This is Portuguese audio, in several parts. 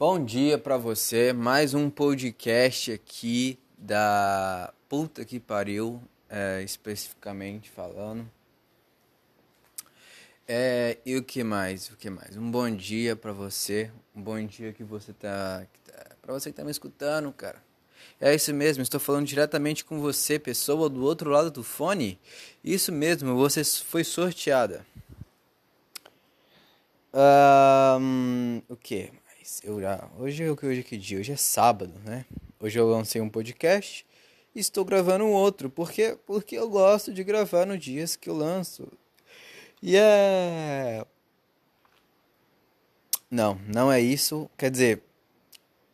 Bom dia para você, mais um podcast aqui da puta que pariu, é, especificamente falando. É, e o que mais? O que mais? Um bom dia para você, um bom dia que você tá, tá para você que tá me escutando, cara. É isso mesmo, estou falando diretamente com você, pessoa do outro lado do fone. Isso mesmo, você foi sorteada. Um, o que? Eu já, hoje é hoje é que dia? Hoje é sábado, né? Hoje eu lancei um podcast e estou gravando um outro, porque porque eu gosto de gravar nos dias que eu lanço. E é Não, não é isso. Quer dizer,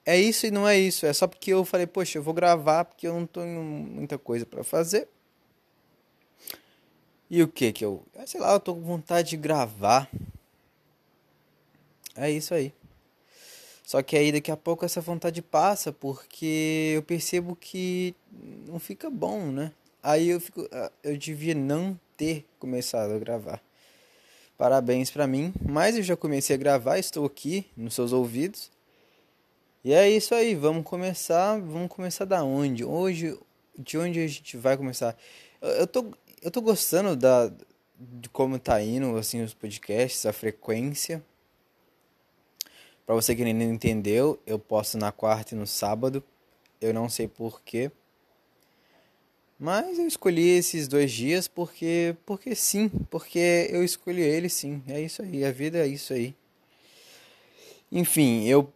é isso e não é isso. É só porque eu falei, poxa, eu vou gravar porque eu não tenho muita coisa para fazer. E o que que eu, sei lá, eu tô com vontade de gravar. É isso aí. Só que aí daqui a pouco essa vontade passa porque eu percebo que não fica bom, né? Aí eu fico, ah, eu devia não ter começado a gravar. Parabéns para mim, mas eu já comecei a gravar, estou aqui nos seus ouvidos. E é isso aí, vamos começar, vamos começar da onde? Hoje, de onde a gente vai começar? Eu, eu tô eu tô gostando da de como tá indo assim os podcasts, a frequência. Para você que ainda não entendeu, eu posto na quarta e no sábado. Eu não sei porquê. Mas eu escolhi esses dois dias porque porque sim, porque eu escolhi ele sim. É isso aí, a vida é isso aí. Enfim, eu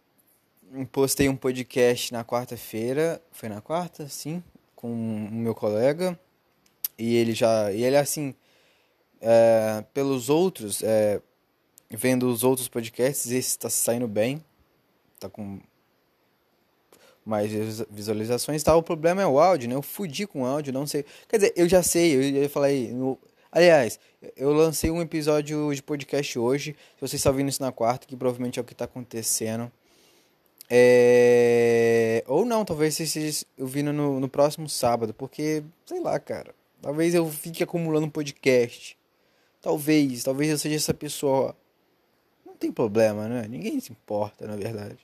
postei um podcast na quarta-feira, foi na quarta, sim, com o meu colega. E ele já, e ele assim, é, pelos outros, é, vendo os outros podcasts, esse está saindo bem. Tá com mais visualizações tal. O problema é o áudio, né? Eu fudi com o áudio, não sei. Quer dizer, eu já sei, eu falar aí. No... Aliás, eu lancei um episódio de podcast hoje. Se vocês estão vendo isso na quarta, que provavelmente é o que está acontecendo. É... Ou não, talvez vocês ouvindo no, no próximo sábado, porque, sei lá, cara. Talvez eu fique acumulando podcast. Talvez, talvez eu seja essa pessoa tem problema, né? Ninguém se importa, na verdade.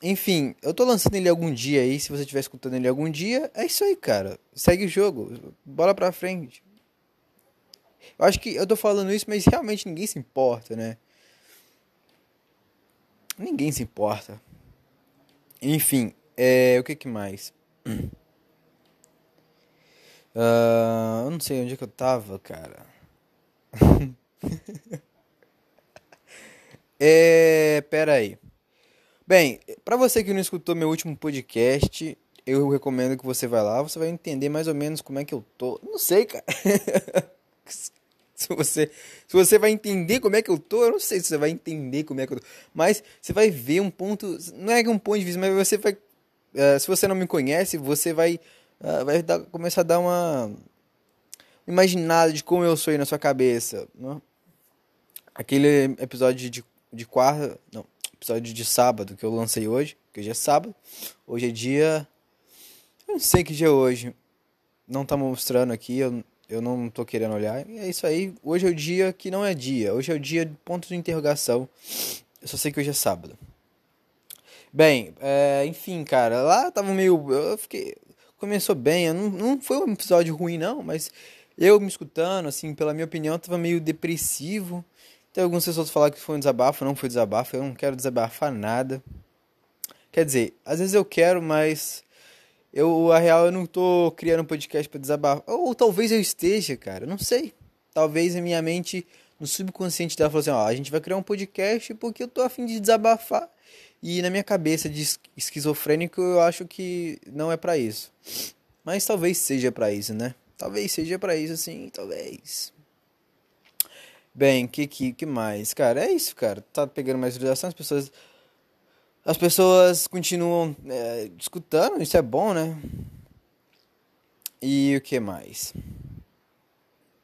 Enfim, eu tô lançando ele algum dia aí. Se você estiver escutando ele algum dia, é isso aí, cara. Segue o jogo. Bola pra frente. Eu acho que eu tô falando isso, mas realmente ninguém se importa, né? Ninguém se importa. Enfim, é, o que que mais? Uh, eu não sei onde é que eu tava, cara. É, pera aí. Bem, para você que não escutou meu último podcast, eu recomendo que você vá lá, você vai entender mais ou menos como é que eu tô. Não sei, cara. se você, se você vai entender como é que eu tô, eu não sei se você vai entender como é que eu tô. Mas você vai ver um ponto, não é um ponto de vista, mas você vai, uh, se você não me conhece, você vai, uh, vai dar, começar a dar uma imaginada de como eu sou aí na sua cabeça. Né? Aquele episódio de de quarta, não, episódio de sábado que eu lancei hoje, que hoje é sábado. Hoje é dia eu não sei que dia é hoje. Não tá mostrando aqui, eu, eu não tô querendo olhar. E é isso aí. Hoje é o dia que não é dia. Hoje é o dia de ponto de interrogação. Eu só sei que hoje é sábado. Bem, é, enfim, cara, lá tava meio. Eu fiquei. Começou bem, não, não foi um episódio ruim, não, mas eu me escutando, assim, pela minha opinião, tava meio depressivo. Tem algumas pessoas que falaram que foi um desabafo, não foi desabafo, eu não quero desabafar nada. Quer dizer, às vezes eu quero, mas eu, a real, eu não tô criando um podcast para desabafar. Ou talvez eu esteja, cara, não sei. Talvez a minha mente, no subconsciente dela, falou assim: ó, a gente vai criar um podcast porque eu tô afim de desabafar. E na minha cabeça de esquizofrênico, eu acho que não é para isso. Mas talvez seja para isso, né? Talvez seja para isso, sim, talvez. Bem, que, que, que mais? Cara, é isso, cara. Tá pegando mais visualização, as pessoas. As pessoas continuam é, escutando, isso é bom, né? E o que mais?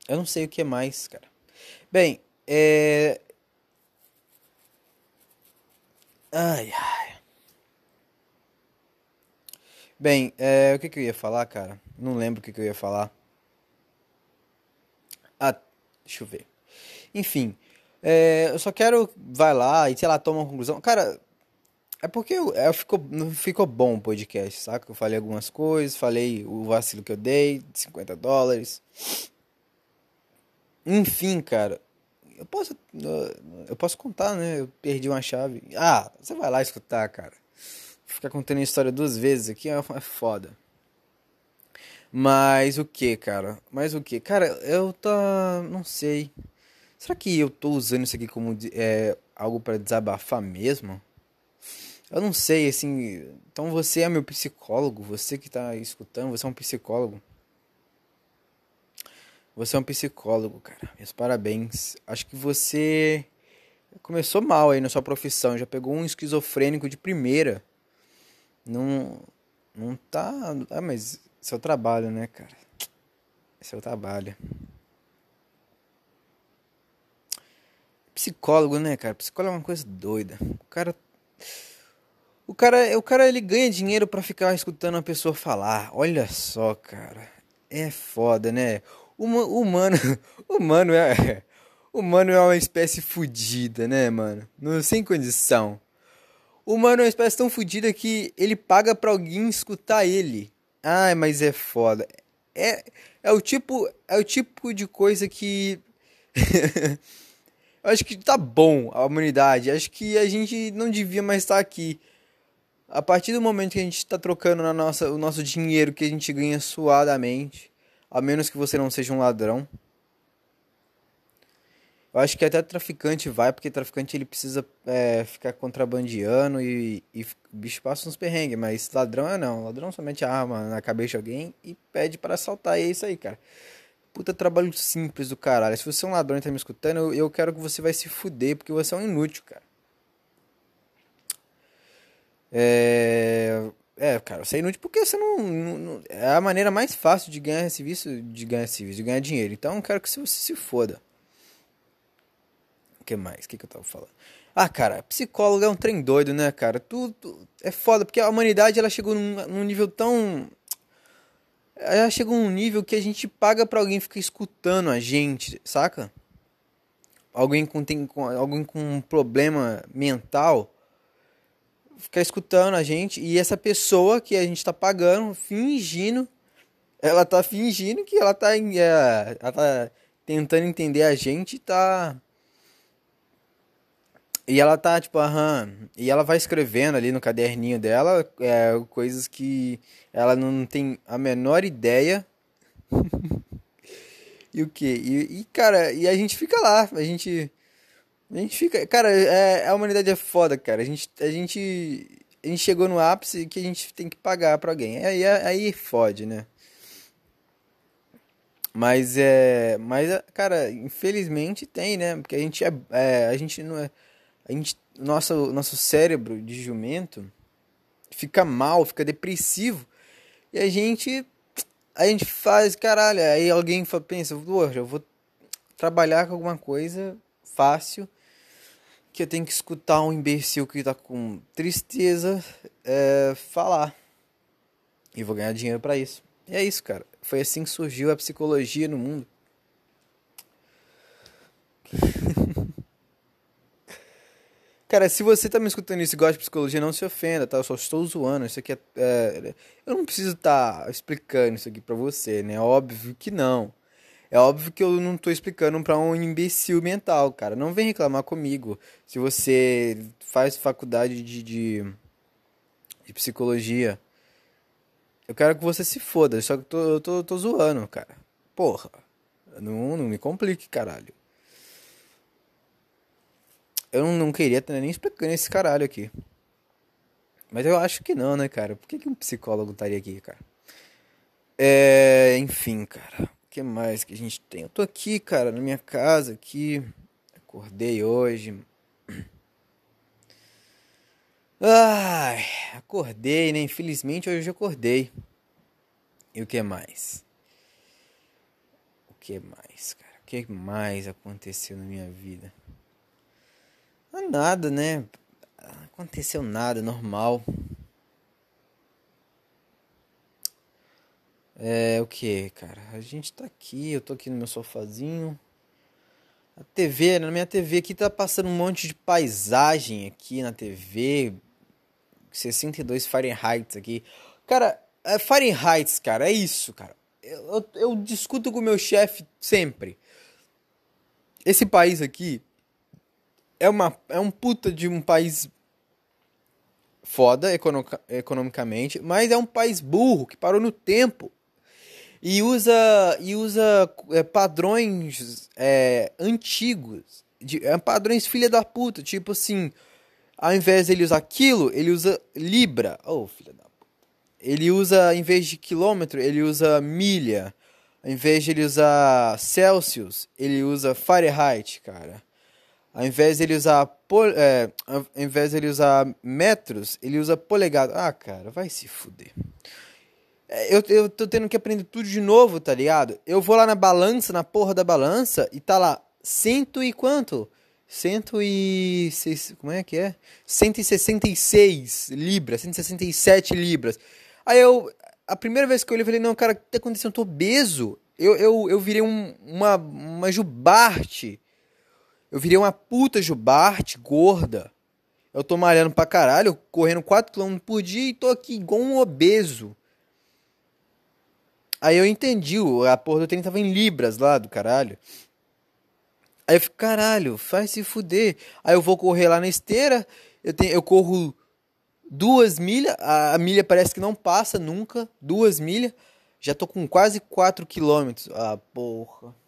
Eu não sei o que mais, cara. Bem, é. Ai, ai. Bem, é, o que, que eu ia falar, cara? Não lembro o que, que eu ia falar. Ah, deixa eu ver. Enfim, é, eu só quero, vai lá e sei lá, toma uma conclusão. Cara, É porque eu, eu ficou, não ficou bom o podcast, saca? Eu falei algumas coisas, falei o vacilo que eu dei, 50 dólares. Enfim, cara. Eu posso. Eu posso contar, né? Eu perdi uma chave. Ah, você vai lá escutar, cara. Ficar contando a história duas vezes aqui é, é foda. Mas o que, cara? Mas o que? Cara, eu tá. Não sei. Será que eu tô usando isso aqui como é, algo para desabafar mesmo? Eu não sei, assim. Então você é meu psicólogo, você que tá escutando, você é um psicólogo. Você é um psicólogo, cara. Meus parabéns. Acho que você começou mal aí na sua profissão. Já pegou um esquizofrênico de primeira. Não. Não tá. Ah, mas seu trabalho, né, cara? Seu trabalho. Psicólogo, né, cara? Psicólogo é uma coisa doida. O cara. O cara, o cara ele ganha dinheiro para ficar escutando a pessoa falar. Olha só, cara. É foda, né? O humano, humano é, humano é uma espécie fodida, né, mano? Não, sem condição. Humano é uma espécie tão fodida que ele paga pra alguém escutar ele. Ai, mas é foda. É, é o tipo, é o tipo de coisa que acho que tá bom a humanidade. Acho que a gente não devia mais estar aqui. A partir do momento que a gente está trocando na nossa, o nosso dinheiro que a gente ganha suadamente, a menos que você não seja um ladrão. Eu acho que até traficante vai, porque traficante ele precisa é, ficar contrabandeando e, e o bicho passa uns perrengues, mas ladrão é não. Ladrão somente arma na cabeça de alguém e pede para assaltar. E é isso aí, cara. Puta trabalho simples do caralho. Se você é um ladrão e tá me escutando, eu, eu quero que você vai se fuder, porque você é um inútil, cara. É. É, cara, você é inútil porque você não, não, É a maneira mais fácil de ganhar serviço, de ganhar serviço, de ganhar dinheiro. Então eu quero que você se foda. O que mais? O que, que eu tava falando? Ah, cara, psicólogo é um trem doido, né, cara? Tudo é foda, porque a humanidade ela chegou num, num nível tão. Ela chegou num nível que a gente paga pra alguém ficar escutando a gente, saca? Alguém com, tem, com, alguém com um problema mental ficar escutando a gente e essa pessoa que a gente tá pagando, fingindo, ela tá fingindo que ela tá, é, ela tá tentando entender a gente, tá e ela tá tipo, aham, e ela vai escrevendo ali no caderninho dela é, coisas que ela não tem a menor ideia. e o que? E, e, cara, e a gente fica lá, a gente a gente fica. Cara, é, a humanidade é foda, cara. A gente, a gente. A gente chegou no ápice que a gente tem que pagar pra alguém. Aí, aí fode, né? Mas é. Mas, cara, infelizmente tem, né? Porque a gente é. é a gente não é. A gente. Nosso, nosso cérebro de jumento fica mal, fica depressivo. E a gente. A gente faz, caralho. Aí alguém pensa, poxa, eu vou trabalhar com alguma coisa fácil que eu tenho que escutar um imbecil que tá com tristeza é, falar. E vou ganhar dinheiro para isso. E é isso, cara. Foi assim que surgiu a psicologia no mundo. Cara, se você tá me escutando isso e gosta de psicologia, não se ofenda, tá? Eu só estou zoando. Isso aqui é. é eu não preciso estar tá explicando isso aqui pra você, né? Óbvio que não. É óbvio que eu não tô explicando para um imbecil mental, cara. Não vem reclamar comigo. Se você faz faculdade de, de, de psicologia, eu quero que você se foda. Só que eu tô, tô, tô zoando, cara. Porra. Não, não me complique, caralho. Eu não, queria estar nem explicando esse caralho aqui. Mas eu acho que não, né, cara? Por que, que um psicólogo estaria aqui, cara? É, enfim, cara que mais que a gente tem? Eu tô aqui, cara, na minha casa aqui. Acordei hoje. Ai, acordei, né? Infelizmente hoje eu acordei. E o que mais? O que mais, cara? O que mais aconteceu na minha vida? Ah, nada, né? Aconteceu nada, normal. É o que, cara? A gente tá aqui, eu tô aqui no meu sofazinho. A TV, na minha TV aqui tá passando um monte de paisagem aqui na TV. 62 Fahrenheit aqui. Cara, é Fahrenheit, cara, é isso, cara. Eu, eu, eu discuto com o meu chefe sempre. Esse país aqui é, uma, é um puta de um país foda economicamente, mas é um país burro que parou no tempo e usa e usa é, padrões é, antigos, de, é, padrões filha da puta, tipo assim, ao invés de ele usar quilo, ele usa libra. Oh, filha da puta. Ele usa, em vez de quilômetro, ele usa milha. Ao invés de ele usar Celsius, ele usa Fahrenheit, cara. Ao invés de ele usar, pol, é, ao invés de ele usar metros, ele usa polegada. Ah, cara, vai se fuder. É, eu, eu tô tendo que aprender tudo de novo, tá ligado? Eu vou lá na balança, na porra da balança, e tá lá cento e quanto? Cento e... Como é que é? 166 libras, 167 libras. Aí eu... A primeira vez que eu olhei, eu falei, não, cara, o que tá acontecendo? Eu tô obeso. Eu, eu, eu virei um, uma, uma jubarte. Eu virei uma puta jubarte gorda. Eu tô malhando pra caralho, correndo 4km por dia e tô aqui igual um obeso. Aí eu entendi, a porra do treino tava em libras lá do caralho. Aí eu fico, caralho, faz se fuder. Aí eu vou correr lá na esteira, eu, tenho, eu corro duas milhas, a, a milha parece que não passa nunca, duas milhas. Já tô com quase 4 quilômetros. Ah, porra.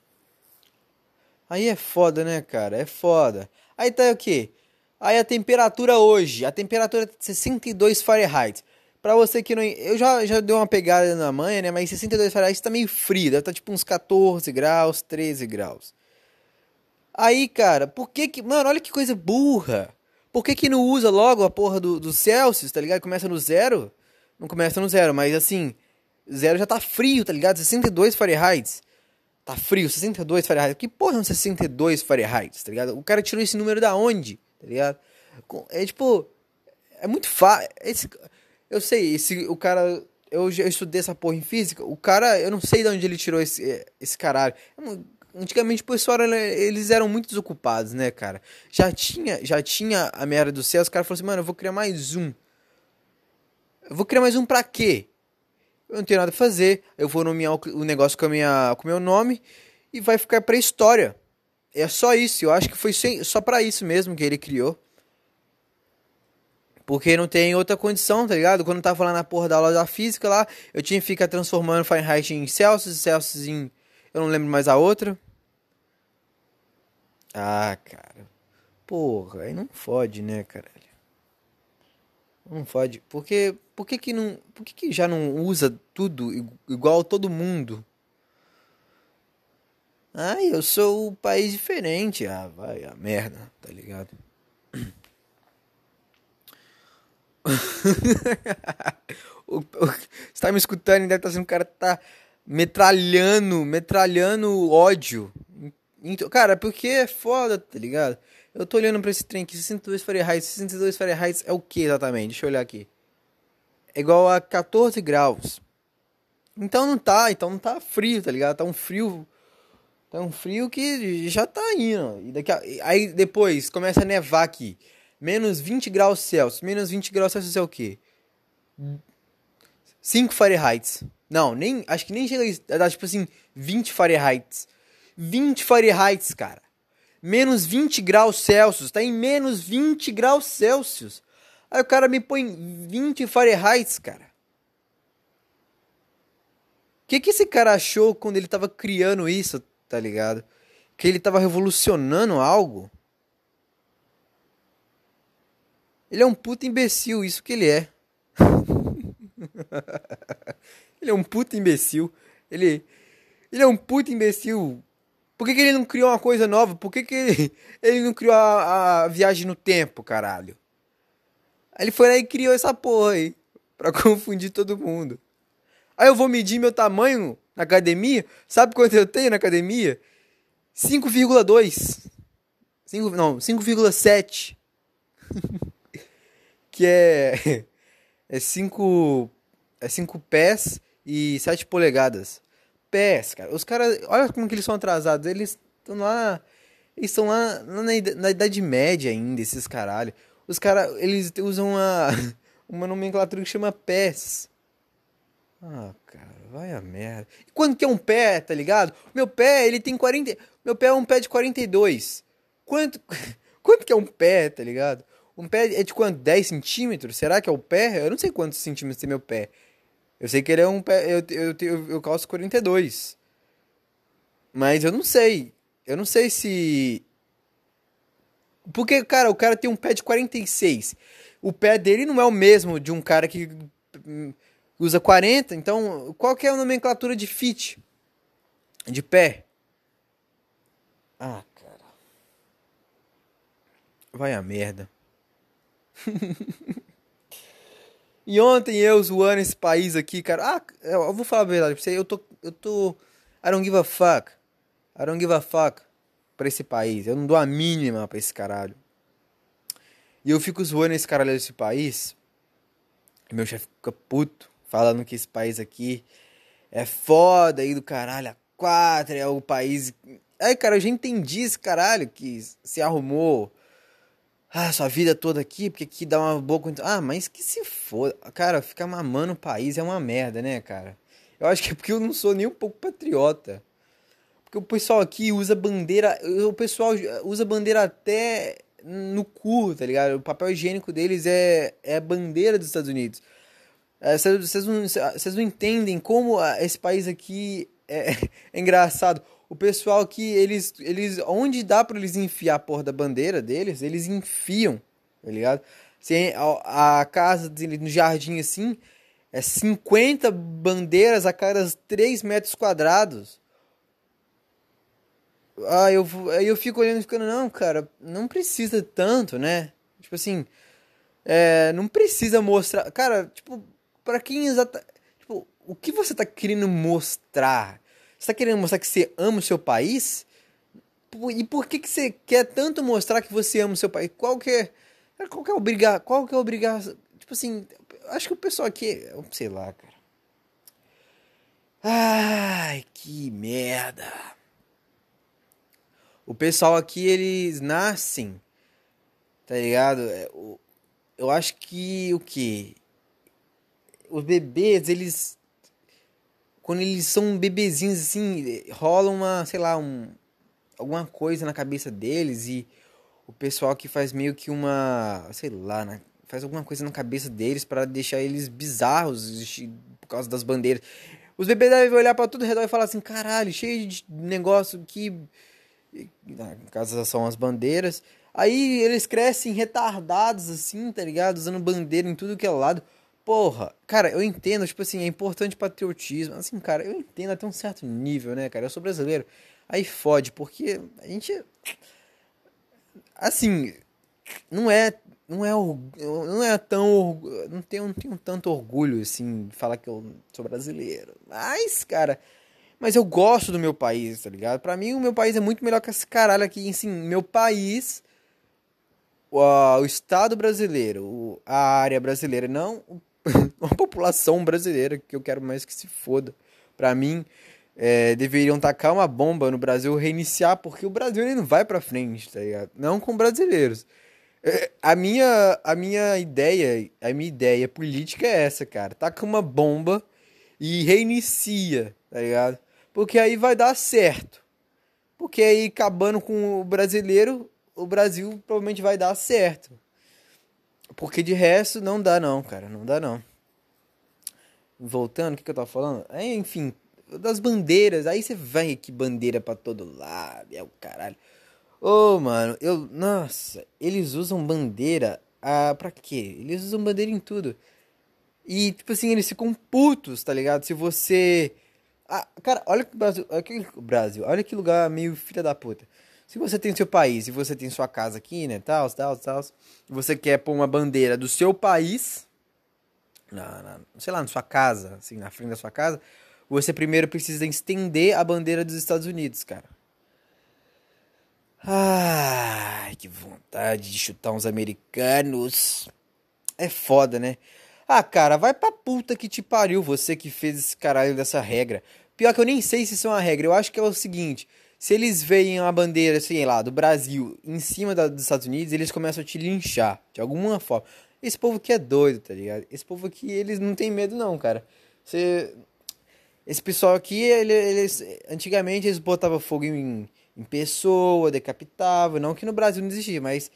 Aí é foda, né, cara? É foda. Aí tá o quê? Aí a temperatura hoje, a temperatura é 62 Fahrenheit. Pra você que não. Eu já, já dei uma pegada na manhã, né? Mas 62 Fahrenheit tá meio frio. Deve tá tipo uns 14 graus, 13 graus. Aí, cara, por que que. Mano, olha que coisa burra. Por que que não usa logo a porra do, do Celsius, tá ligado? Começa no zero. Não começa no zero, mas assim. Zero já tá frio, tá ligado? 62 Fahrenheit. Tá frio, 62 Fahrenheit. Que porra é um 62 Fahrenheit, tá ligado? O cara tirou esse número da onde, tá ligado? É tipo. É muito fácil. Eu sei, esse, o cara. Eu, eu estudei essa porra em física. O cara, eu não sei de onde ele tirou esse, esse caralho. Antigamente o pessoal eles eram muito desocupados, né, cara? Já tinha, já tinha a merda do céu, os caras falaram assim, mano, eu vou criar mais um. Eu vou criar mais um pra quê? Eu não tenho nada a fazer, eu vou nomear o negócio com, a minha, com o meu nome e vai ficar pra história. É só isso, eu acho que foi só para isso mesmo que ele criou. Porque não tem outra condição, tá ligado? Quando eu tava falando na porra da aula da física lá, eu tinha que ficar transformando Fahrenheit em Celsius, Celsius em. Eu não lembro mais a outra. Ah, cara. Porra, aí não fode, né, caralho? Não fode. Porque, por que que não, por que que já não usa tudo igual todo mundo? Ah, eu sou o país diferente. Ah, vai a merda, tá ligado? você tá me escutando e deve estar tá sendo um cara que tá metralhando, metralhando ódio então, cara, porque é foda, tá ligado? Eu tô olhando pra esse trem aqui, 62 Fahrenheit. 62 Fahrenheit é o que exatamente? Deixa eu olhar aqui. É igual a 14 graus. Então não tá, então não tá frio, tá ligado? Tá um frio. Tá um frio que já tá indo. E daqui a, aí depois começa a nevar aqui. Menos 20 graus Celsius. Menos 20 graus Celsius é o quê? 5 Fahrenheit. Não, nem. Acho que nem chega a dar tipo assim, 20 Fahrenheit. 20 Fahrenheit, cara. Menos 20 graus Celsius. Tá em menos 20 graus Celsius. Aí o cara me põe 20 Fahrenheit, cara. O que, que esse cara achou quando ele tava criando isso, tá ligado? Que ele tava revolucionando algo? Ele é um puta imbecil, isso que ele é. ele é um puta imbecil. Ele, ele é um puta imbecil por que, que ele não criou uma coisa nova? Por que, que ele, não criou a, a, viagem no tempo, caralho? Ele foi lá e criou essa porra aí. Pra confundir todo mundo. Aí eu vou medir meu tamanho na academia. Sabe quanto eu tenho na academia? 5,2. Não, 5,7. que é. É 5. É 5 pés e 7 polegadas pés, cara. Os caras, olha como que eles são atrasados. Eles estão lá, eles estão lá na, na, Idade Média ainda, esses caralho. Os caras, eles usam uma, uma nomenclatura que chama pés. Ah, cara, vai a merda. E quanto que é um pé, tá ligado? Meu pé, ele tem 40. Meu pé é um pé de 42. Quanto. Quanto que é um pé, tá ligado? Um pé é de quanto? 10 centímetros? Será que é o pé? Eu não sei quantos centímetros tem meu pé. Eu sei que ele é um pé. Eu, eu, eu, eu calço 42. Mas eu não sei. Eu não sei se. Porque, cara, o cara tem um pé de 46. O pé dele não é o mesmo de um cara que hum, usa 40. Então, qual que é a nomenclatura de fit? De pé? Ah, cara. Vai a merda. e ontem eu zoando esse país aqui, cara. Ah, eu vou falar a verdade pra você. Eu tô. Eu tô. I don't give a fuck. I don't give a fuck pra esse país. Eu não dou a mínima pra esse caralho. E eu fico zoando esse caralho desse país. E meu chefe fica puto, falando que esse país aqui é foda aí do caralho. A quatro é o país. Aí, cara, eu já entendi esse caralho que se arrumou. Ah, sua vida toda aqui, porque aqui dá uma boa. Ah, mas que se for. Cara, ficar mamando o país é uma merda, né, cara? Eu acho que é porque eu não sou nem um pouco patriota. Porque o pessoal aqui usa bandeira. O pessoal usa bandeira até no cu, tá ligado? O papel higiênico deles é, é a bandeira dos Estados Unidos. Vocês é, não, não entendem como esse país aqui é, é, engraçado. O pessoal aqui, eles, eles onde dá para eles enfiar a porra da bandeira deles, eles enfiam, tá ligado? Assim, a, casa dele no jardim assim, é 50 bandeiras a cada 3 metros quadrados. Ah, eu, eu fico olhando e ficando, não, cara, não precisa tanto, né? Tipo assim, é, não precisa mostrar. Cara, tipo, pra quem exata. Tipo, o que você tá querendo mostrar? Você tá querendo mostrar que você ama o seu país? E por que, que você quer tanto mostrar que você ama o seu país? Qual que é. Qual que é obrigar? Qual que é obrigar? Tipo assim, acho que o pessoal aqui. Sei lá, cara. Ai, que merda o pessoal aqui, eles nascem, tá ligado? É, eu acho que o que? Os bebês, eles. Quando eles são bebezinhos assim, rola uma, sei lá, um, alguma coisa na cabeça deles e o pessoal aqui faz meio que uma, sei lá, né? faz alguma coisa na cabeça deles para deixar eles bizarros por causa das bandeiras. Os bebês devem olhar para tudo ao redor e falar assim: caralho, cheio de negócio que na casa são as bandeiras. Aí eles crescem retardados, assim, tá ligado? Usando bandeira em tudo que é lado. Porra, cara, eu entendo, tipo assim, é importante patriotismo. Assim, cara, eu entendo até um certo nível, né, cara? Eu sou brasileiro. Aí fode, porque a gente. Assim, não é. Não é, não é tão. Não tenho, não tenho tanto orgulho, assim, de falar que eu sou brasileiro. Mas, cara, mas eu gosto do meu país, tá ligado? Pra mim, o meu país é muito melhor que esse caralho aqui. Assim, meu país, o, o Estado brasileiro, a área brasileira, não a população brasileira, que eu quero mais que se foda. Pra mim, é, deveriam tacar uma bomba no Brasil, reiniciar, porque o Brasil ele não vai pra frente, tá ligado? Não com brasileiros. É, a minha, a minha ideia, a minha ideia política é essa, cara. Taca uma bomba e reinicia, tá ligado? Porque aí vai dar certo. Porque aí, acabando com o brasileiro, o Brasil provavelmente vai dar certo. Porque de resto, não dá não, cara. Não dá não. Voltando, o que, que eu tava falando? É, enfim, das bandeiras. Aí você vai que bandeira pra todo lado. É o caralho. Ô, oh, mano, eu. Nossa, eles usam bandeira. Ah, pra quê? Eles usam bandeira em tudo. E, tipo assim, eles ficam putos, tá ligado? Se você ah, cara, olha que Brasil, olha que Brasil, olha que lugar meio filha da puta. Se você tem seu país e você tem sua casa aqui, né, tal, tal, tal, e você quer pôr uma bandeira do seu país, na, na, sei lá, na sua casa, assim, na frente da sua casa, você primeiro precisa estender a bandeira dos Estados Unidos, cara. Ai, que vontade de chutar uns americanos. É foda, né? Ah, cara, vai pra puta que te pariu você que fez esse caralho dessa regra. Pior que eu nem sei se isso é uma regra. Eu acho que é o seguinte: se eles veem uma bandeira, sei lá, do Brasil em cima da, dos Estados Unidos, eles começam a te linchar de alguma forma. Esse povo aqui é doido, tá ligado? Esse povo aqui, eles não tem medo, não, cara. Você. Esse pessoal aqui, ele, eles. Antigamente eles botavam fogo em, em pessoa, decapitavam. Não que no Brasil não existia, mas.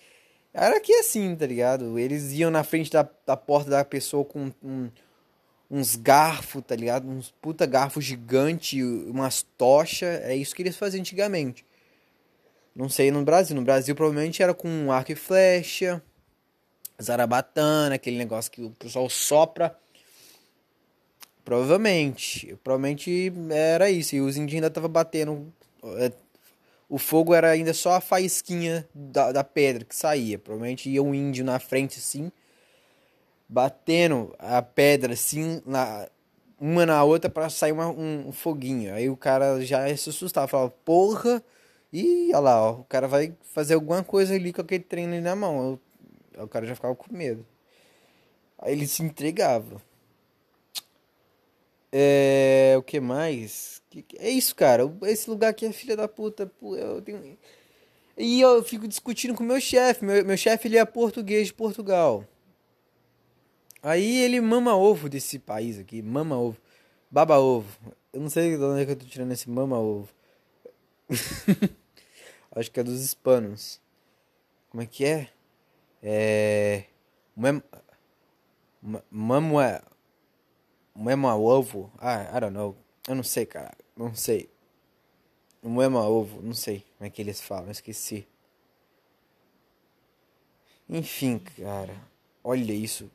Era aqui assim, tá ligado? Eles iam na frente da, da porta da pessoa com um, uns garfos, tá ligado? Uns puta garfo gigante, umas tochas. É isso que eles faziam antigamente. Não sei no Brasil. No Brasil provavelmente era com arco e flecha, zarabatana, aquele negócio que o pessoal sopra. Provavelmente. Provavelmente era isso. E os índios ainda estavam batendo. É, o fogo era ainda só a faísquinha da, da pedra que saía. Provavelmente ia um índio na frente assim, batendo a pedra assim, na, uma na outra para sair uma, um, foguinho. Aí o cara já se assustava, falava, porra e olha lá, ó, o cara vai fazer alguma coisa ali com aquele treino ali na mão. O cara já ficava com medo. Aí ele se entregava. É, o que mais? É isso, cara. Esse lugar aqui é filha da puta. Eu tenho... E eu fico discutindo com meu chefe. Meu, meu chefe ele é português de Portugal. Aí ele mama ovo desse país aqui. Mama ovo. Baba ovo. Eu não sei de onde é que eu tô tirando esse mama ovo. Acho que é dos hispanos. Como é que é? É. Mamua. Mema ovo. Ah, I don't know. Eu não sei, cara. Não sei. Mema ovo. Não sei como é que eles falam. Esqueci. Enfim, cara. Olha isso.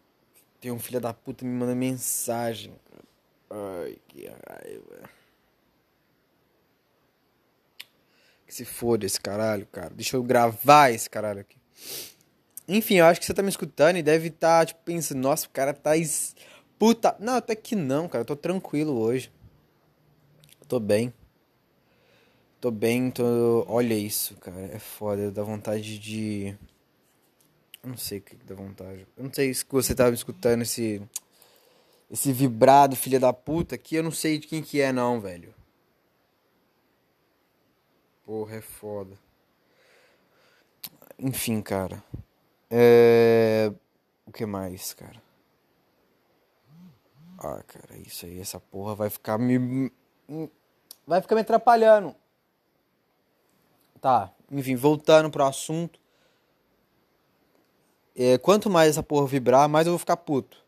Tem um filho da puta me mandando mensagem. Ai, que raiva. Que se foda esse caralho, cara. Deixa eu gravar esse caralho aqui. Enfim, eu acho que você tá me escutando e deve estar, tá, tipo, pensando, nossa, o cara tá. Es... Puta. Não, até que não, cara. Eu tô tranquilo hoje. Eu tô bem. Tô bem, tô. Olha isso, cara. É foda. Dá vontade de. Não sei o que dá vontade. Eu não sei se você tava me escutando esse. Esse vibrado, filha da puta, aqui eu não sei de quem que é, não, velho. Porra, é foda. Enfim, cara. É... O que mais, cara? Ah, cara, isso aí, essa porra vai ficar me. Vai ficar me atrapalhando. Tá, enfim, voltando pro assunto. É, quanto mais essa porra vibrar, mais eu vou ficar puto.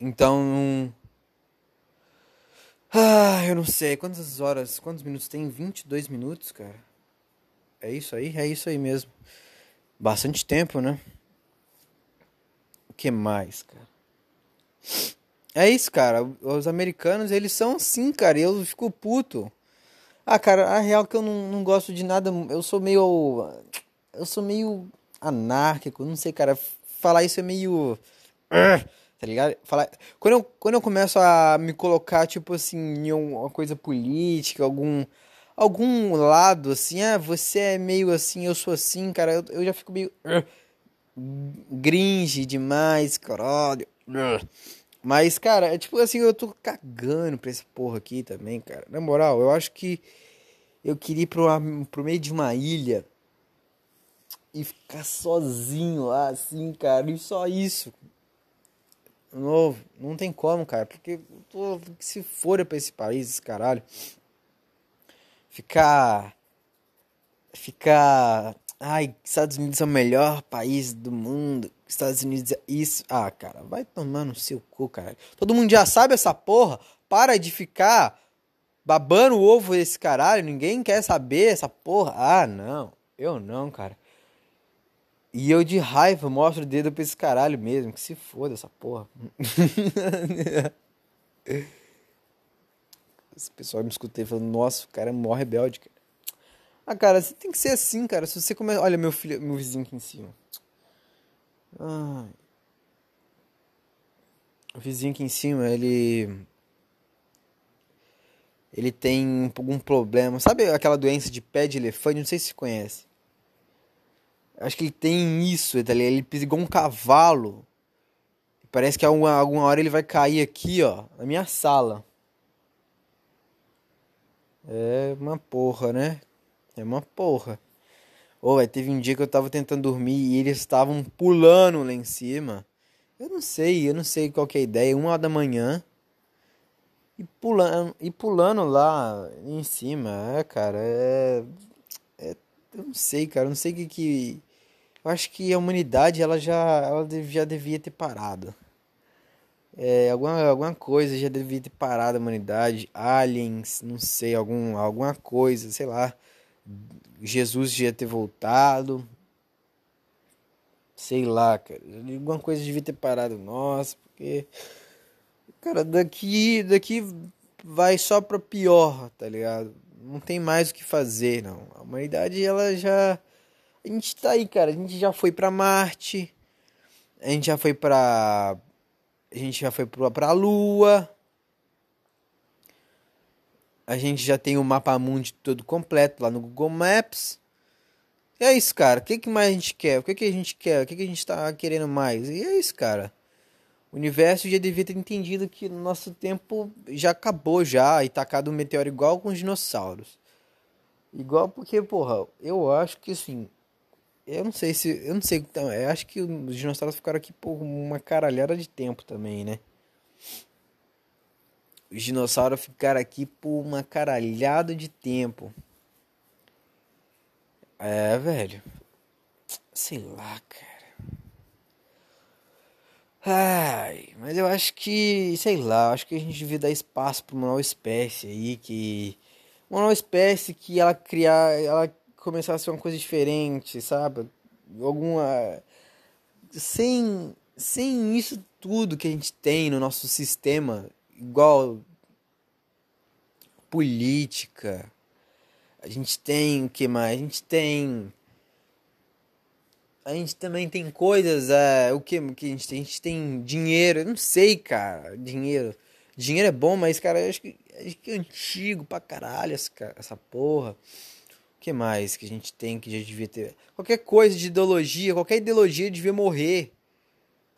Então. Ah, eu não sei. Quantas horas, quantos minutos tem? 22 minutos, cara. É isso aí? É isso aí mesmo. Bastante tempo, né? O que mais, cara? É isso, cara. Os americanos, eles são assim, cara. Eu fico puto. Ah, cara, a real é que eu não, não gosto de nada. Eu sou meio. Eu sou meio anárquico. Não sei, cara. Falar isso é meio tá ligado? Falar, quando, eu, quando eu começo a me colocar, tipo assim, em uma coisa política, algum algum lado, assim, ah, você é meio assim, eu sou assim, cara, eu, eu já fico meio uh, gringe demais, caralho. Uh. Mas, cara, é tipo assim, eu tô cagando pra essa porra aqui também, cara. Na moral, eu acho que eu queria ir pro, pro meio de uma ilha e ficar sozinho lá, assim, cara, e só isso novo. Não tem como, cara. Porque pô, se for pra esse país, esse caralho. Ficar. Ficar. Ai, Estados Unidos é o melhor país do mundo. Estados Unidos é isso. Ah, cara, vai tomar no seu cu, cara. Todo mundo já sabe essa porra. Para de ficar babando o ovo desse caralho. Ninguém quer saber essa porra. Ah, não. Eu não, cara. E eu de raiva mostro o dedo pra esse caralho mesmo. Que se foda essa porra. esse pessoal me escutei falando, nossa, o cara é mó rebelde, cara. Ah, cara, você tem que ser assim, cara. Se você começa. Olha meu filho, meu vizinho aqui em cima. Ai. O vizinho aqui em cima, ele. Ele tem algum problema. Sabe aquela doença de pé de elefante? Não sei se você conhece. Acho que ele tem isso, tá Ele igual um cavalo. Parece que alguma, alguma hora ele vai cair aqui, ó, na minha sala. É uma porra, né? É uma porra. Ou oh, teve um dia que eu tava tentando dormir e eles estavam pulando lá em cima. Eu não sei, eu não sei qual que é a ideia. Uma hora da manhã. E pulando, e pulando lá em cima. É, cara, é, é. Eu não sei, cara. Eu não sei o que que. Eu acho que a humanidade ela já, ela já devia ter parado. É, alguma, alguma coisa já devia ter parado a humanidade. Aliens, não sei, algum, alguma coisa, sei lá. Jesus já ter voltado. Sei lá, cara. Alguma coisa devia ter parado. Nossa, porque. Cara, daqui, daqui vai só pra pior, tá ligado? Não tem mais o que fazer, não. A humanidade, ela já. A gente tá aí, cara. A gente já foi pra Marte. A gente já foi pra. A gente já foi pra, pra Lua. A gente já tem o mapa mundi todo completo lá no Google Maps. E é isso, cara. O que, que mais a gente quer? O que, que a gente quer? O que, que a gente tá querendo mais? E é isso, cara. O universo já devia ter entendido que nosso tempo já acabou já e tacado um meteoro igual com os dinossauros. Igual porque, porra, eu acho que assim. Eu não sei se. Eu não sei. Então, eu acho que os dinossauros ficaram aqui por uma caralhada de tempo também, né? Os dinossauros ficaram aqui por uma caralhada de tempo. É, velho. Sei lá, cara. Ai, mas eu acho que, sei lá, acho que a gente devia dar espaço para uma nova espécie aí que uma nova espécie que ela criar, ela começar a ser uma coisa diferente, sabe? Alguma sem sem isso tudo que a gente tem no nosso sistema igual política. A gente tem o que mais? A gente tem a gente também tem coisas, é, o que, que a gente tem? A gente tem dinheiro, eu não sei, cara, dinheiro. Dinheiro é bom, mas, cara, acho que, acho que é antigo pra caralho essa, essa porra. Que mais que a gente tem que já devia ter? Qualquer coisa de ideologia, qualquer ideologia devia morrer.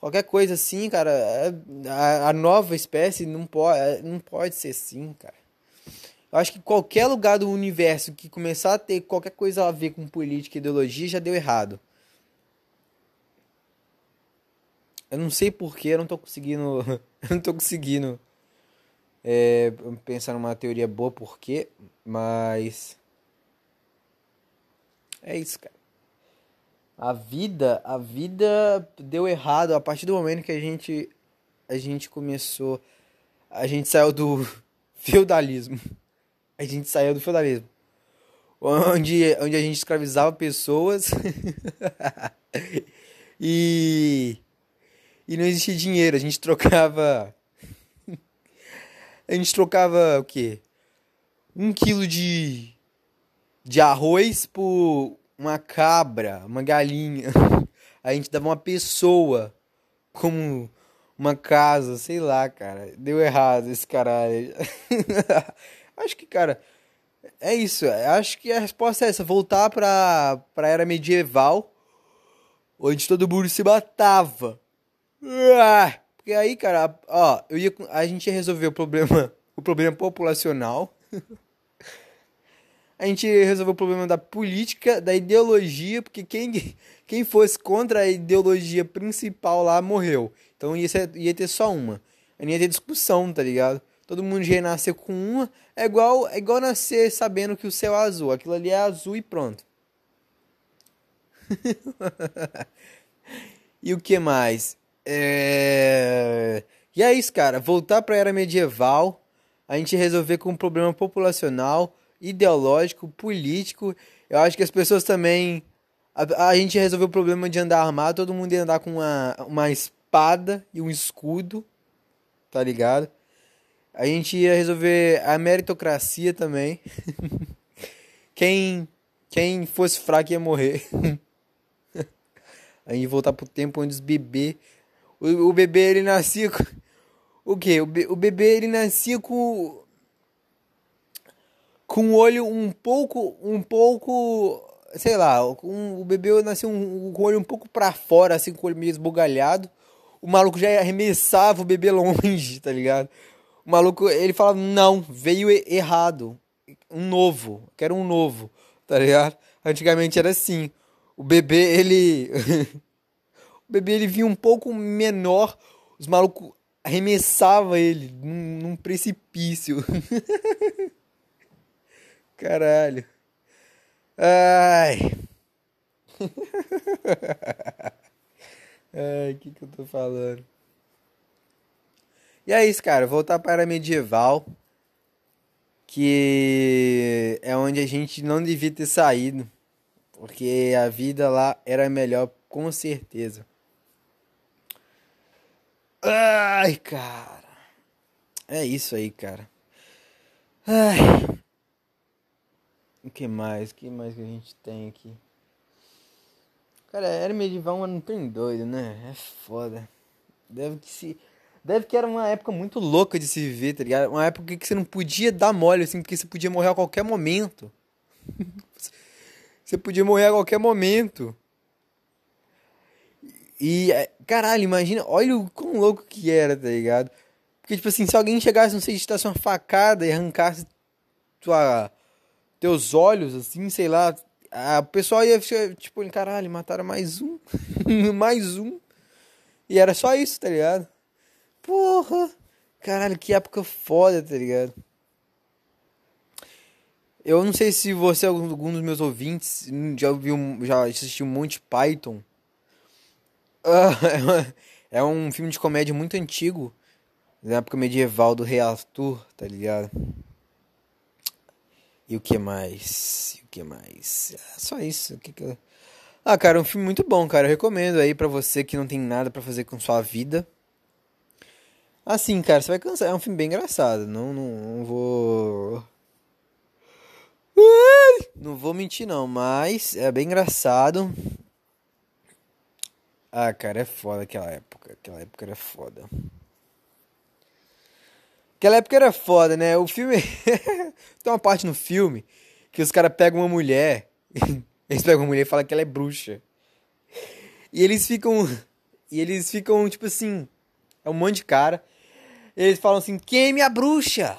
Qualquer coisa assim, cara, é, a, a nova espécie não pode, é, não pode ser assim, cara. Eu acho que qualquer lugar do universo que começar a ter qualquer coisa a ver com política e ideologia já deu errado. Eu não sei porquê, eu não tô conseguindo. eu não tô conseguindo é, pensar numa teoria boa porquê, mas. É isso, cara. A vida, a vida deu errado a partir do momento que a gente a gente começou, a gente saiu do feudalismo. A gente saiu do feudalismo. Onde, onde a gente escravizava pessoas. e e não existia dinheiro, a gente trocava a gente trocava o quê? Um quilo de de arroz por uma cabra, uma galinha. A gente dava uma pessoa como uma casa, sei lá, cara. Deu errado esse caralho. acho que, cara, é isso. Acho que a resposta é essa: voltar pra, pra era medieval, onde todo mundo se matava. Ah, porque aí, cara, ó, eu ia, a gente ia resolver o problema, o problema populacional. A gente resolveu o problema da política, da ideologia, porque quem, quem fosse contra a ideologia principal lá morreu. Então ia, ser, ia ter só uma. Aí ia ter discussão, tá ligado? Todo mundo ia nascer com uma. É igual, é igual nascer sabendo que o céu é azul. Aquilo ali é azul e pronto. e o que mais? É... E é isso, cara. Voltar pra era medieval. A gente resolver com um problema populacional ideológico, político. Eu acho que as pessoas também. A, a gente resolveu o problema de andar armado, todo mundo ia andar com uma, uma espada e um escudo, tá ligado? A gente ia resolver a meritocracia também. quem, quem fosse fraco ia morrer. a gente voltar pro tempo onde os bebês. O, o bebê ele nascia com. O quê? O, be, o bebê ele nascia com com o olho um pouco, um pouco, sei lá, com, o bebê nasceu um, com o olho um pouco para fora, assim, com o olho meio esbugalhado. O maluco já arremessava o bebê longe, tá ligado? O maluco, ele falava, não, veio errado. Um novo, quero um novo, tá ligado? antigamente era assim. O bebê, ele. o bebê ele vinha um pouco menor, os malucos arremessavam ele num, num precipício. Caralho. Ai. Ai, o que, que eu tô falando? E é isso, cara. Voltar para medieval. Que é onde a gente não devia ter saído. Porque a vida lá era melhor, com certeza. Ai, cara. É isso aí, cara. Ai. O que mais? O que mais que a gente tem aqui? Cara, era medieval, mas não tem doido, né? É foda. Deve que se. Deve que era uma época muito louca de se viver, tá ligado? Uma época que você não podia dar mole, assim, porque você podia morrer a qualquer momento. você podia morrer a qualquer momento. E, é, caralho, imagina, olha o quão louco que era, tá ligado? Porque, tipo assim, se alguém chegasse, não sei, te desse uma facada e arrancasse tua, teus olhos, assim, sei lá, a, o pessoal ia tipo, caralho, mataram mais um, mais um. E era só isso, tá ligado? Porra, caralho, que época foda, tá ligado? Eu não sei se você, algum dos meus ouvintes, já ouviu, já assistiu monte Python. é um filme de comédia muito antigo, da época medieval do Rei Arthur, tá ligado? E o que mais? E o que mais? É só isso. O que que eu... Ah, cara, um filme muito bom, cara. Eu recomendo aí para você que não tem nada para fazer com sua vida. Assim, cara, você vai cansar. É um filme bem engraçado. Não, não, não vou. Não vou mentir, não, mas é bem engraçado. Ah, cara, é foda aquela época. Aquela época era foda. Aquela época era foda, né? O filme. Tem uma parte no filme que os caras pegam uma mulher. eles pegam uma mulher e falam que ela é bruxa. E eles ficam. E eles ficam, tipo assim. É um monte de cara. Eles falam assim: queime a bruxa!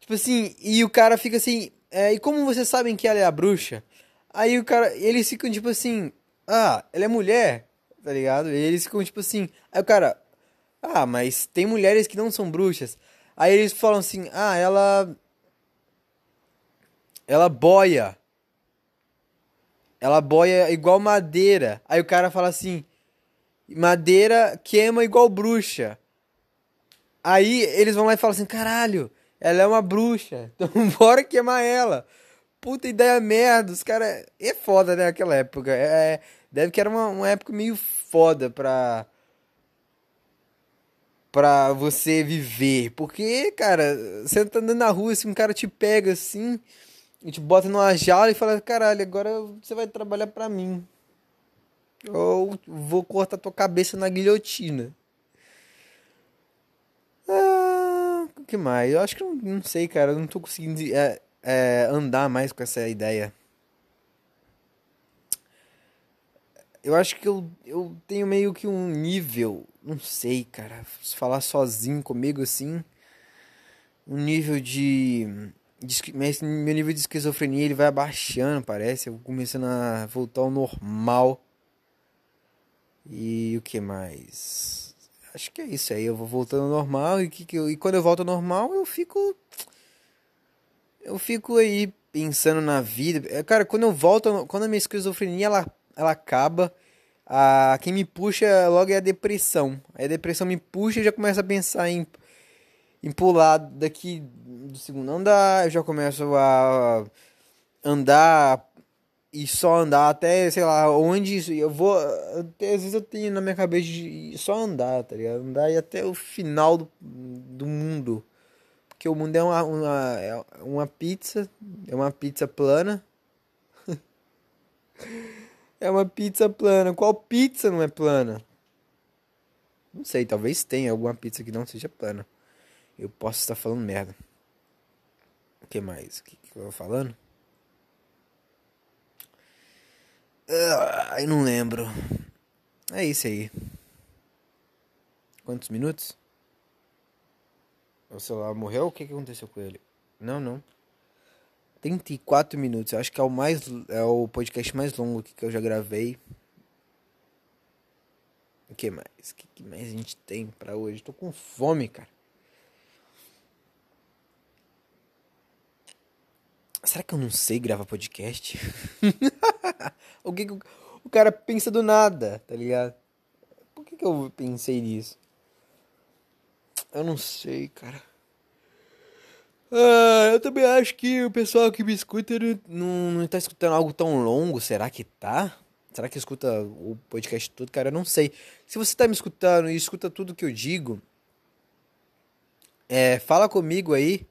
Tipo assim, e o cara fica assim. É, e como vocês sabem que ela é a bruxa? Aí o cara. Eles ficam tipo assim: ah, ela é mulher, tá ligado? E eles ficam tipo assim. Aí o cara. Ah, mas tem mulheres que não são bruxas. Aí eles falam assim: ah, ela. Ela boia. Ela boia igual madeira. Aí o cara fala assim: madeira queima igual bruxa. Aí eles vão lá e falam assim: caralho, ela é uma bruxa. Então bora queimar ela. Puta ideia merda. Os caras. É foda, né? Aquela época. É, deve que era uma, uma época meio foda pra pra você viver. Porque, cara, você tá andando na rua, assim, um cara te pega assim, e te bota numa jaula e fala, caralho, agora você vai trabalhar pra mim. Ou vou cortar tua cabeça na guilhotina. Ah, o que mais? Eu acho que não, não sei, cara. Eu não tô conseguindo é, é, andar mais com essa ideia. Eu acho que eu, eu tenho meio que um nível não sei, cara, falar sozinho comigo assim, um nível de, de meu nível de esquizofrenia ele vai abaixando, parece, eu começando a voltar ao normal. E o que mais? Acho que é isso aí, eu vou voltando ao normal e que, que eu, e quando eu volto ao normal, eu fico eu fico aí pensando na vida. É, cara, quando eu volto, quando a minha esquizofrenia ela ela acaba, a quem me puxa logo é a depressão. Aí a depressão me puxa e já começa a pensar em, em pular daqui do segundo andar, eu já começo a andar e só andar até, sei lá, onde eu vou. Até, às vezes eu tenho na minha cabeça de só andar, tá ligado? Andar e até o final do, do mundo. Porque o mundo é uma, uma, é uma pizza, é uma pizza plana. É uma pizza plana. Qual pizza não é plana? Não sei, talvez tenha alguma pizza que não seja plana. Eu posso estar falando merda. O que mais? O que, que eu tô falando? Ai, não lembro. É isso aí. Quantos minutos? O celular morreu? O que, que aconteceu com ele? Não, não. 34 minutos. Eu acho que é o mais é o podcast mais longo que eu já gravei. O que mais? O que mais a gente tem para hoje? Tô com fome, cara. Será que eu não sei gravar podcast? o que, que o, o cara pensa do nada, tá ligado? Por que, que eu pensei nisso? Eu não sei, cara. Ah, eu também acho que o pessoal que me escuta não, não tá escutando algo tão longo. Será que tá? Será que escuta o podcast todo? Cara, eu não sei. Se você tá me escutando e escuta tudo que eu digo, é, fala comigo aí.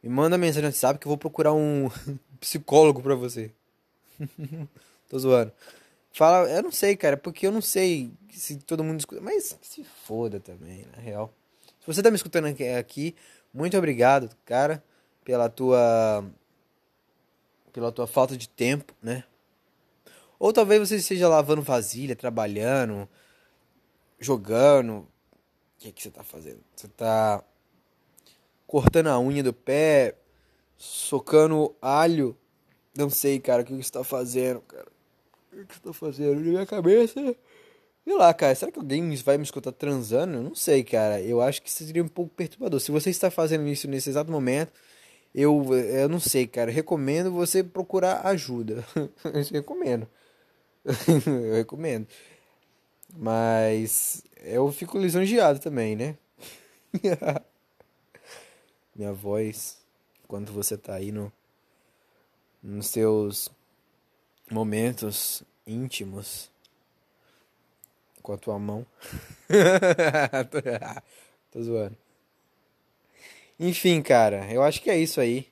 Me manda mensagem no WhatsApp que eu vou procurar um psicólogo pra você. Tô zoando. Fala, eu não sei, cara, porque eu não sei se todo mundo escuta. Mas se foda também, na real. Se você tá me escutando aqui, muito obrigado, cara, pela tua pela tua falta de tempo, né? Ou talvez você esteja lavando vasilha, trabalhando, jogando. O que, é que você tá fazendo? Você tá cortando a unha do pé, socando alho. Não sei, cara, o que você tá fazendo, cara. O que você tá fazendo? Na minha cabeça. Sei lá, cara, será que alguém vai me escutar transando? Eu não sei, cara. Eu acho que seria um pouco perturbador. Se você está fazendo isso nesse exato momento, eu, eu não sei, cara. recomendo você procurar ajuda. eu recomendo. eu recomendo. Mas eu fico lisonjeado também, né? Minha voz, quando você tá aí no, nos seus momentos íntimos com a tua mão. Tô zoando. Enfim, cara, eu acho que é isso aí.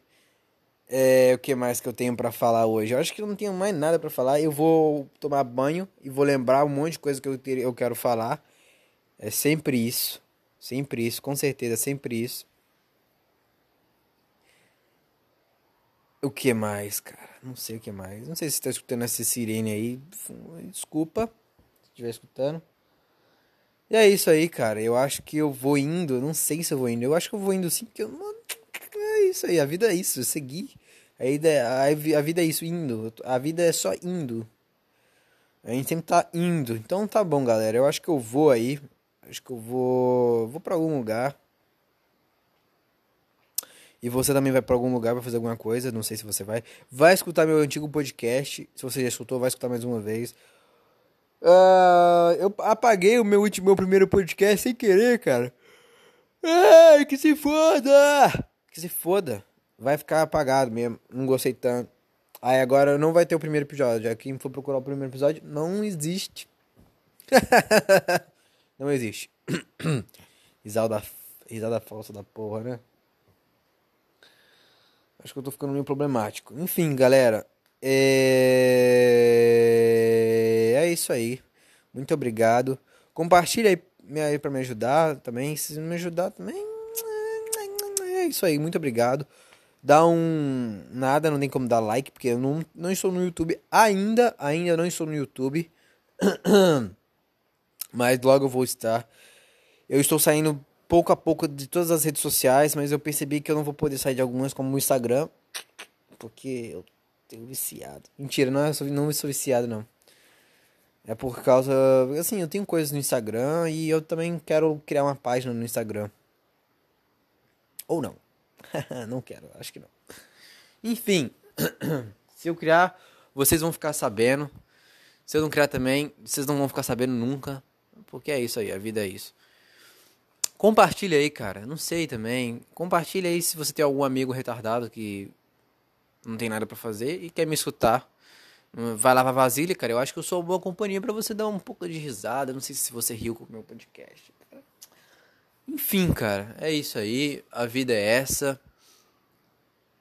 É, o que mais que eu tenho para falar hoje? Eu acho que eu não tenho mais nada para falar. Eu vou tomar banho e vou lembrar um monte de coisa que eu, ter, eu quero falar. É sempre isso. Sempre isso, com certeza, sempre isso. O que mais, cara? Não sei o que mais. Não sei se você tá escutando essa sirene aí. Desculpa estiver escutando. E é isso aí, cara. Eu acho que eu vou indo. Não sei se eu vou indo. Eu acho que eu vou indo sim, porque eu. É isso aí. A vida é isso. Eu segui a, ideia, a vida é isso, indo. A vida é só indo. A gente sempre tá indo. Então tá bom, galera. Eu acho que eu vou aí. Acho que eu vou. Vou pra algum lugar. E você também vai para algum lugar para fazer alguma coisa. Não sei se você vai. Vai escutar meu antigo podcast. Se você já escutou, vai escutar mais uma vez. Uh, eu apaguei o meu último, meu primeiro podcast sem querer, cara. Ai, que se foda! Que se foda vai ficar apagado mesmo. Não gostei tanto. Aí agora não vai ter o primeiro episódio. Já quem for procurar o primeiro episódio, não existe. não existe. risada, risada falsa da porra, né? Acho que eu tô ficando meio problemático. Enfim, galera. É, é isso aí. Muito obrigado. Compartilha aí, aí pra me ajudar também. Se me ajudar também. É isso aí. Muito obrigado dá um nada, não tem como dar like, porque eu não, não estou no YouTube ainda, ainda não estou no YouTube. mas logo eu vou estar. Eu estou saindo pouco a pouco de todas as redes sociais, mas eu percebi que eu não vou poder sair de algumas, como o Instagram, porque eu tenho viciado. Mentira, não, eu sou, não sou viciado, não. É por causa. Assim, eu tenho coisas no Instagram e eu também quero criar uma página no Instagram. Ou não. não quero, acho que não. Enfim, se eu criar, vocês vão ficar sabendo. Se eu não criar também, vocês não vão ficar sabendo nunca. Porque é isso aí, a vida é isso. Compartilha aí, cara. Não sei também. Compartilha aí se você tem algum amigo retardado que não tem nada para fazer e quer me escutar. Vai lavar vasilha, cara. Eu acho que eu sou uma boa companhia para você dar um pouco de risada. Não sei se você riu com o meu podcast. Enfim, cara, é isso aí. A vida é essa.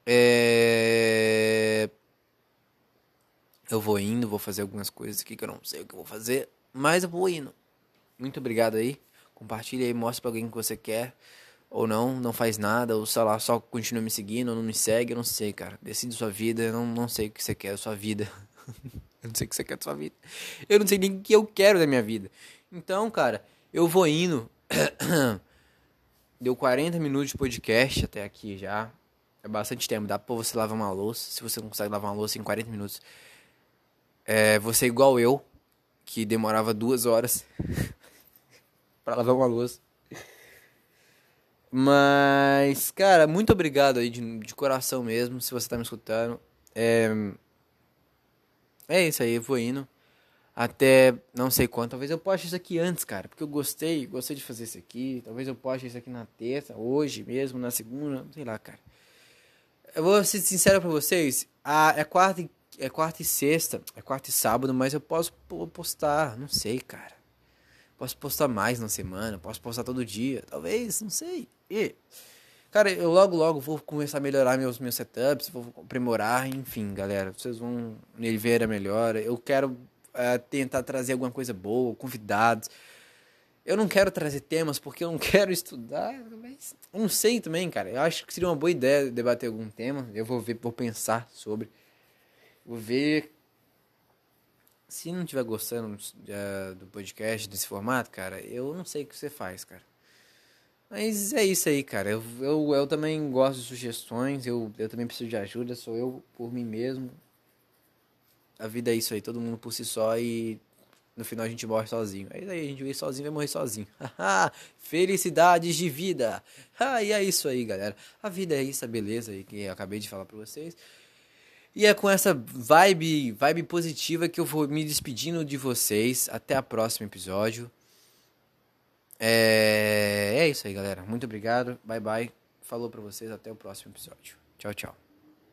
É... Eu vou indo, vou fazer algumas coisas aqui que eu não sei o que eu vou fazer, mas eu vou indo. Muito obrigado aí. Compartilha aí, mostra pra alguém que você quer. Ou não, não faz nada, ou sei lá, só continua me seguindo, ou não me segue, eu não sei, cara. Decide sua vida, eu não, não sei o que você quer sua vida. eu não sei o que você quer da sua vida. Eu não sei nem o que eu quero da minha vida. Então, cara, eu vou indo. Deu 40 minutos de podcast até aqui já. É bastante tempo. Dá pra você lavar uma louça. Se você não consegue lavar uma louça em 40 minutos. É, você é igual eu, que demorava duas horas para lavar uma louça. Mas, cara, muito obrigado aí de, de coração mesmo, se você tá me escutando. É, é isso aí, eu vou indo. Até não sei quanto. Talvez eu poste isso aqui antes, cara. Porque eu gostei, gostei de fazer isso aqui. Talvez eu poste isso aqui na terça, hoje mesmo, na segunda, sei lá, cara. Eu vou ser sincero pra vocês. É quarta, é quarta e sexta, é quarta e sábado, mas eu posso postar, não sei, cara. Posso postar mais na semana, posso postar todo dia, talvez, não sei. E, cara, eu logo logo vou começar a melhorar meus meus setups, vou aprimorar, enfim, galera, vocês vão nele ver a melhora. Eu quero é, tentar trazer alguma coisa boa, convidados. Eu não quero trazer temas porque eu não quero estudar, mas não sei também, cara. Eu acho que seria uma boa ideia debater algum tema. Eu vou ver, vou pensar sobre. Vou ver. Se não estiver gostando uh, do podcast, desse formato, cara, eu não sei o que você faz, cara. Mas é isso aí, cara. Eu, eu, eu também gosto de sugestões, eu, eu também preciso de ajuda, sou eu por mim mesmo. A vida é isso aí, todo mundo por si só e no final a gente morre sozinho. Aí a gente vive sozinho vai morrer sozinho. Felicidades de vida. Ah, e é isso aí, galera. A vida é isso, a beleza aí que eu acabei de falar pra vocês. E é com essa vibe, vibe positiva que eu vou me despedindo de vocês. Até o próximo episódio. É... é isso aí, galera. Muito obrigado. Bye bye. Falou pra vocês. Até o próximo episódio. Tchau, tchau.